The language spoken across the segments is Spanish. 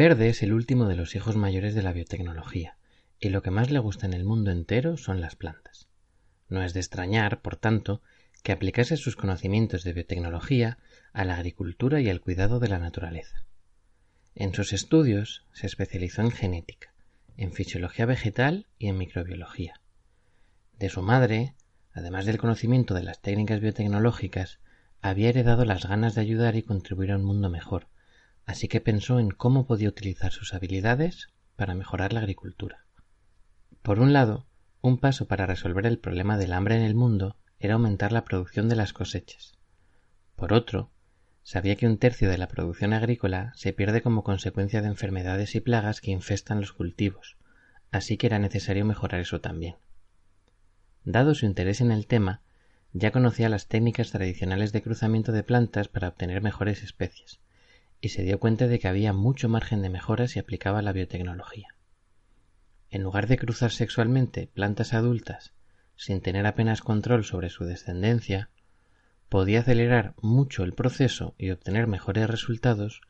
Verde es el último de los hijos mayores de la biotecnología, y lo que más le gusta en el mundo entero son las plantas. No es de extrañar, por tanto, que aplicase sus conocimientos de biotecnología a la agricultura y al cuidado de la naturaleza. En sus estudios se especializó en genética, en fisiología vegetal y en microbiología. De su madre, además del conocimiento de las técnicas biotecnológicas, había heredado las ganas de ayudar y contribuir a un mundo mejor, así que pensó en cómo podía utilizar sus habilidades para mejorar la agricultura. Por un lado, un paso para resolver el problema del hambre en el mundo era aumentar la producción de las cosechas. Por otro, sabía que un tercio de la producción agrícola se pierde como consecuencia de enfermedades y plagas que infestan los cultivos, así que era necesario mejorar eso también. Dado su interés en el tema, ya conocía las técnicas tradicionales de cruzamiento de plantas para obtener mejores especies, y se dio cuenta de que había mucho margen de mejora si aplicaba la biotecnología. En lugar de cruzar sexualmente plantas adultas sin tener apenas control sobre su descendencia, podía acelerar mucho el proceso y obtener mejores resultados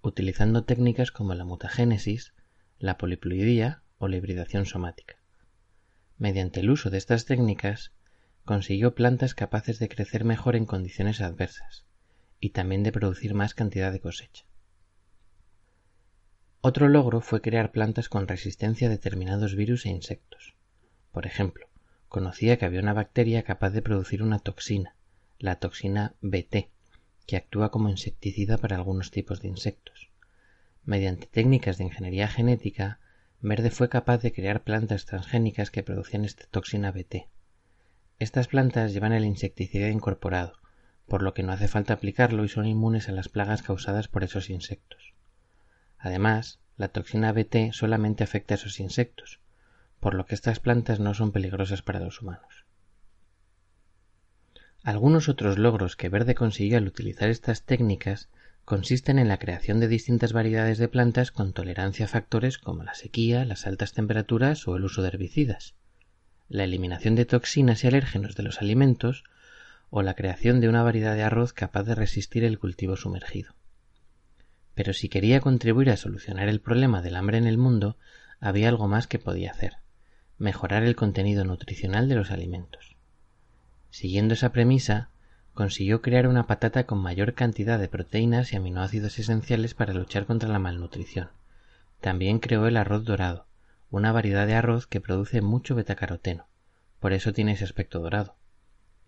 utilizando técnicas como la mutagénesis, la poliploidía o la hibridación somática. Mediante el uso de estas técnicas, consiguió plantas capaces de crecer mejor en condiciones adversas y también de producir más cantidad de cosecha. Otro logro fue crear plantas con resistencia a determinados virus e insectos. Por ejemplo, conocía que había una bacteria capaz de producir una toxina, la toxina Bt, que actúa como insecticida para algunos tipos de insectos. Mediante técnicas de ingeniería genética, Verde fue capaz de crear plantas transgénicas que producían esta toxina Bt. Estas plantas llevan el insecticida incorporado, por lo que no hace falta aplicarlo y son inmunes a las plagas causadas por esos insectos. Además, la toxina Bt solamente afecta a esos insectos, por lo que estas plantas no son peligrosas para los humanos. Algunos otros logros que Verde consiguió al utilizar estas técnicas consisten en la creación de distintas variedades de plantas con tolerancia a factores como la sequía, las altas temperaturas o el uso de herbicidas, la eliminación de toxinas y alérgenos de los alimentos o la creación de una variedad de arroz capaz de resistir el cultivo sumergido. Pero si quería contribuir a solucionar el problema del hambre en el mundo, había algo más que podía hacer mejorar el contenido nutricional de los alimentos. Siguiendo esa premisa, consiguió crear una patata con mayor cantidad de proteínas y aminoácidos esenciales para luchar contra la malnutrición. También creó el arroz dorado, una variedad de arroz que produce mucho betacaroteno, por eso tiene ese aspecto dorado.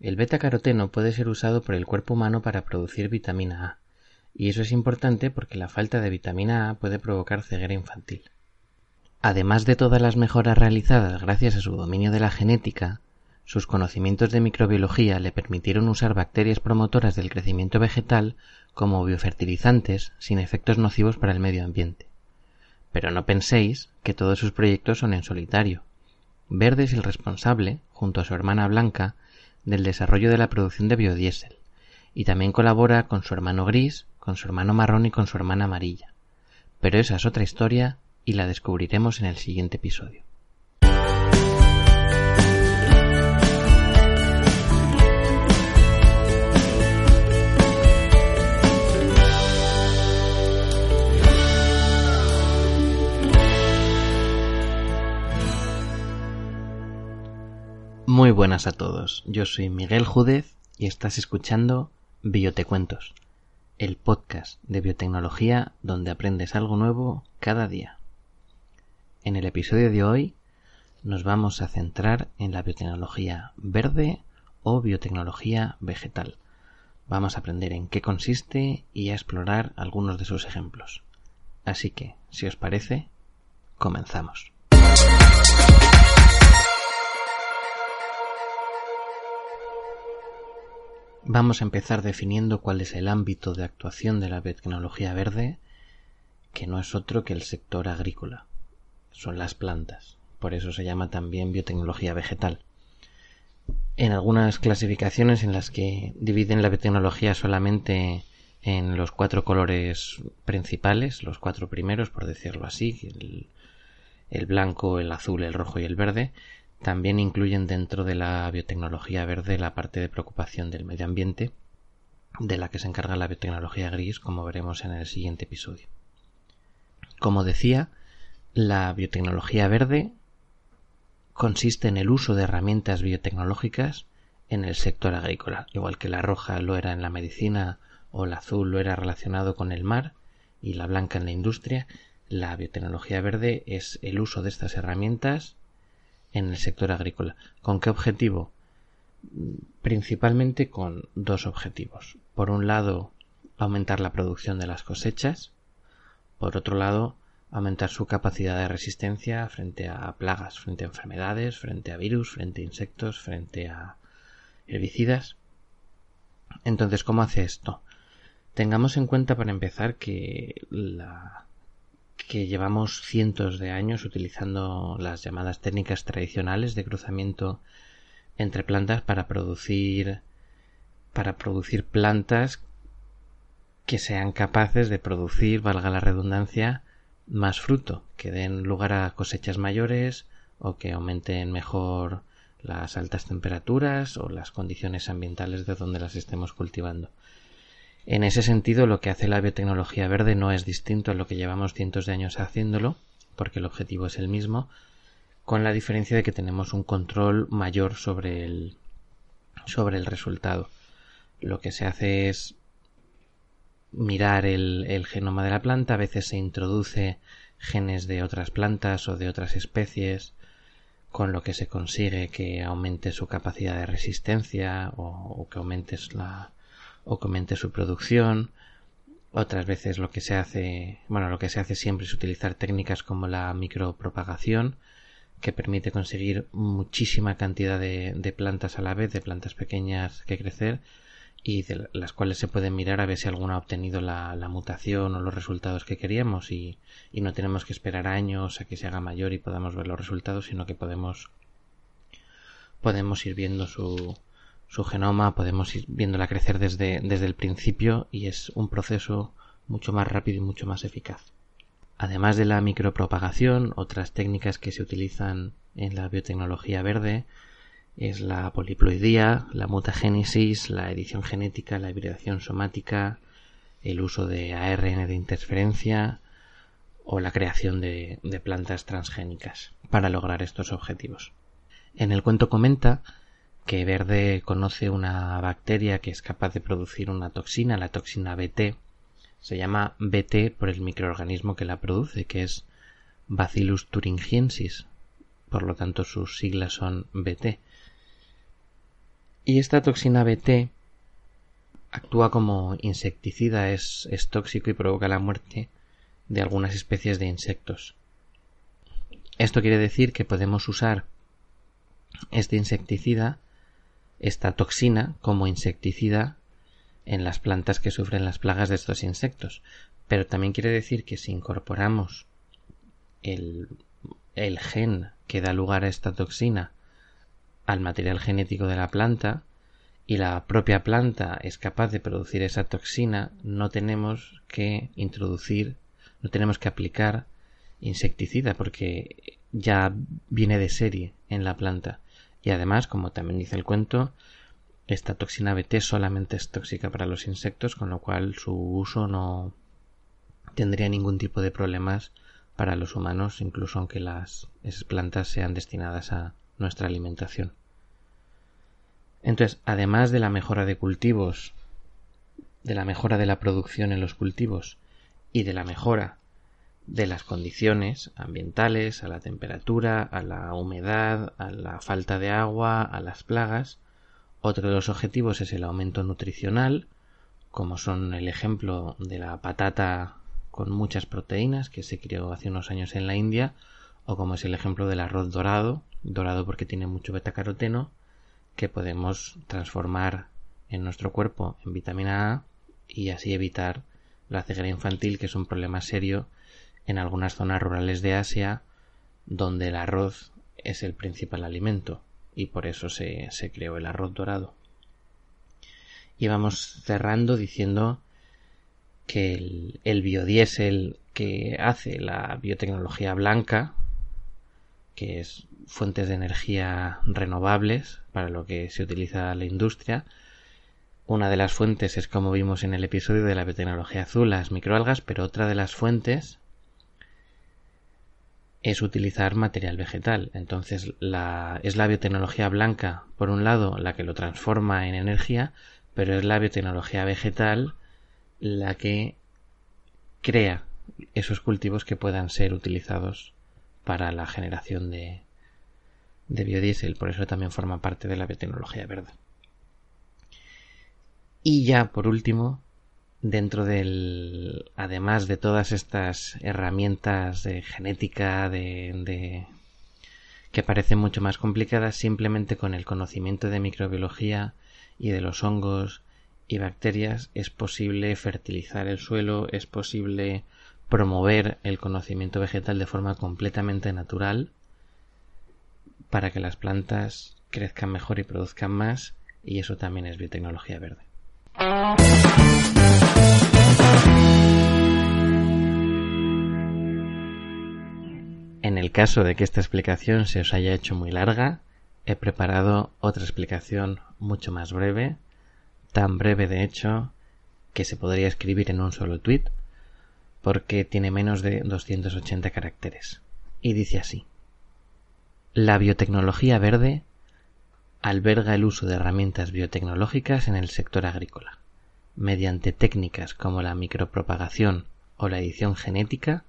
El betacaroteno puede ser usado por el cuerpo humano para producir vitamina A, y eso es importante porque la falta de vitamina A puede provocar ceguera infantil. Además de todas las mejoras realizadas gracias a su dominio de la genética, sus conocimientos de microbiología le permitieron usar bacterias promotoras del crecimiento vegetal como biofertilizantes sin efectos nocivos para el medio ambiente. Pero no penséis que todos sus proyectos son en solitario. Verde es el responsable, junto a su hermana Blanca, del desarrollo de la producción de biodiesel, y también colabora con su hermano gris con su hermano marrón y con su hermana amarilla. Pero esa es otra historia y la descubriremos en el siguiente episodio. Muy buenas a todos, yo soy Miguel Júdez y estás escuchando Biotecuentos, el podcast de biotecnología donde aprendes algo nuevo cada día. En el episodio de hoy nos vamos a centrar en la biotecnología verde o biotecnología vegetal. Vamos a aprender en qué consiste y a explorar algunos de sus ejemplos. Así que, si os parece, comenzamos. Vamos a empezar definiendo cuál es el ámbito de actuación de la biotecnología verde, que no es otro que el sector agrícola. Son las plantas. Por eso se llama también biotecnología vegetal. En algunas clasificaciones en las que dividen la biotecnología solamente en los cuatro colores principales, los cuatro primeros, por decirlo así, el, el blanco, el azul, el rojo y el verde, también incluyen dentro de la biotecnología verde la parte de preocupación del medio ambiente, de la que se encarga la biotecnología gris, como veremos en el siguiente episodio. Como decía, la biotecnología verde consiste en el uso de herramientas biotecnológicas en el sector agrícola, igual que la roja lo era en la medicina o el azul lo era relacionado con el mar y la blanca en la industria, la biotecnología verde es el uso de estas herramientas en el sector agrícola. ¿Con qué objetivo? Principalmente con dos objetivos. Por un lado, aumentar la producción de las cosechas. Por otro lado, aumentar su capacidad de resistencia frente a plagas, frente a enfermedades, frente a virus, frente a insectos, frente a herbicidas. Entonces, ¿cómo hace esto? Tengamos en cuenta para empezar que la que llevamos cientos de años utilizando las llamadas técnicas tradicionales de cruzamiento entre plantas para producir para producir plantas que sean capaces de producir, valga la redundancia, más fruto, que den lugar a cosechas mayores o que aumenten mejor las altas temperaturas o las condiciones ambientales de donde las estemos cultivando. En ese sentido, lo que hace la biotecnología verde no es distinto a lo que llevamos cientos de años haciéndolo, porque el objetivo es el mismo, con la diferencia de que tenemos un control mayor sobre el, sobre el resultado. Lo que se hace es mirar el, el genoma de la planta, a veces se introduce genes de otras plantas o de otras especies, con lo que se consigue que aumente su capacidad de resistencia o, o que aumente la, o comente su producción. Otras veces lo que se hace, bueno, lo que se hace siempre es utilizar técnicas como la micropropagación, que permite conseguir muchísima cantidad de, plantas a la vez, de plantas pequeñas que crecer, y de las cuales se puede mirar a ver si alguna ha obtenido la, la mutación o los resultados que queríamos y, y, no tenemos que esperar años a que se haga mayor y podamos ver los resultados, sino que podemos podemos ir viendo su, su genoma, podemos ir viéndola crecer desde, desde el principio y es un proceso mucho más rápido y mucho más eficaz. Además de la micropropagación, otras técnicas que se utilizan en la biotecnología verde es la poliploidía, la mutagénesis, la edición genética, la hibridación somática, el uso de ARN de interferencia o la creación de, de plantas transgénicas para lograr estos objetivos. En el cuento comenta que Verde conoce una bacteria que es capaz de producir una toxina, la toxina BT. Se llama BT por el microorganismo que la produce, que es Bacillus thuringiensis. Por lo tanto, sus siglas son BT. Y esta toxina BT actúa como insecticida, es, es tóxico y provoca la muerte de algunas especies de insectos. Esto quiere decir que podemos usar este insecticida esta toxina como insecticida en las plantas que sufren las plagas de estos insectos. Pero también quiere decir que si incorporamos el, el gen que da lugar a esta toxina al material genético de la planta y la propia planta es capaz de producir esa toxina, no tenemos que introducir, no tenemos que aplicar insecticida porque ya viene de serie en la planta. Y además, como también dice el cuento, esta toxina BT solamente es tóxica para los insectos, con lo cual su uso no tendría ningún tipo de problemas para los humanos, incluso aunque las esas plantas sean destinadas a nuestra alimentación. Entonces, además de la mejora de cultivos, de la mejora de la producción en los cultivos y de la mejora de las condiciones ambientales, a la temperatura, a la humedad, a la falta de agua, a las plagas. Otro de los objetivos es el aumento nutricional, como son el ejemplo de la patata con muchas proteínas que se creó hace unos años en la India, o como es el ejemplo del arroz dorado, dorado porque tiene mucho betacaroteno, que podemos transformar en nuestro cuerpo en vitamina A y así evitar la ceguera infantil, que es un problema serio en algunas zonas rurales de Asia, donde el arroz es el principal alimento y por eso se, creó el arroz dorado. Y vamos cerrando diciendo que el, el biodiesel que hace la biotecnología blanca, que es fuentes de energía renovables para lo que se utiliza la industria, una de las fuentes es como vimos en el episodio de la biotecnología azul, las microalgas, pero otra de las fuentes es utilizar material vegetal. Entonces es la biotecnología blanca, por un lado, la que lo transforma en energía, pero es la biotecnología vegetal la que crea esos cultivos que puedan ser utilizados para la generación de, de biodiesel. Por eso también forma parte de la biotecnología verde. Y ya, por último, dentro del, además de todas estas herramientas de genética, de, de, que parecen mucho más complicadas, simplemente con el conocimiento de microbiología y de los hongos y bacterias es posible fertilizar el suelo, es posible promover el conocimiento vegetal de forma completamente natural para que las plantas crezcan mejor y produzcan más y eso también es biotecnología verde. En el caso de que esta explicación se os haya hecho muy larga, he preparado otra explicación mucho más breve, tan breve de hecho que se podría escribir en un solo tweet, porque tiene menos de 280 caracteres. Y dice así. La biotecnología verde alberga el uso de herramientas biotecnológicas en el sector agrícola. Mediante técnicas como la micropropagación o la edición genética,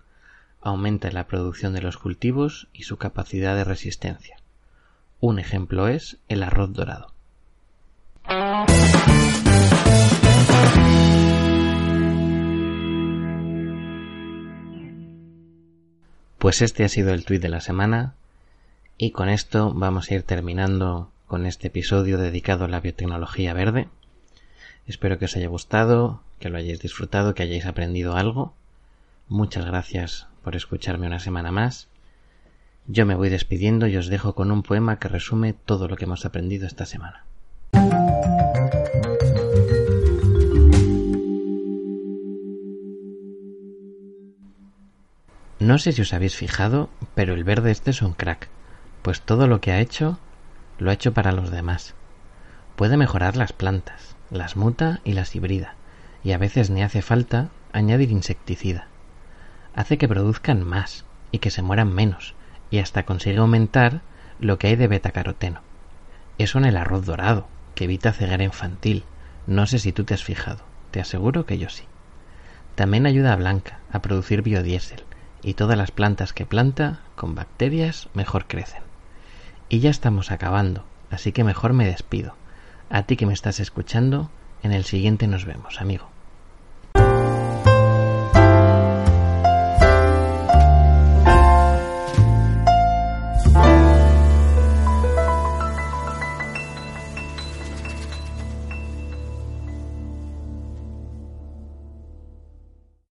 aumenta la producción de los cultivos y su capacidad de resistencia. Un ejemplo es el arroz dorado. Pues este ha sido el tuit de la semana y con esto vamos a ir terminando con este episodio dedicado a la biotecnología verde. Espero que os haya gustado, que lo hayáis disfrutado, que hayáis aprendido algo. Muchas gracias por escucharme una semana más. Yo me voy despidiendo y os dejo con un poema que resume todo lo que hemos aprendido esta semana. No sé si os habéis fijado, pero el verde este es un crack, pues todo lo que ha hecho lo ha hecho para los demás. Puede mejorar las plantas, las muta y las hibrida, y a veces ni hace falta añadir insecticida. Hace que produzcan más y que se mueran menos, y hasta consigue aumentar lo que hay de betacaroteno. Eso en el arroz dorado, que evita ceguera infantil. No sé si tú te has fijado, te aseguro que yo sí. También ayuda a Blanca a producir biodiesel, y todas las plantas que planta, con bacterias, mejor crecen. Y ya estamos acabando, así que mejor me despido. A ti que me estás escuchando, en el siguiente nos vemos, amigo.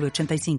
85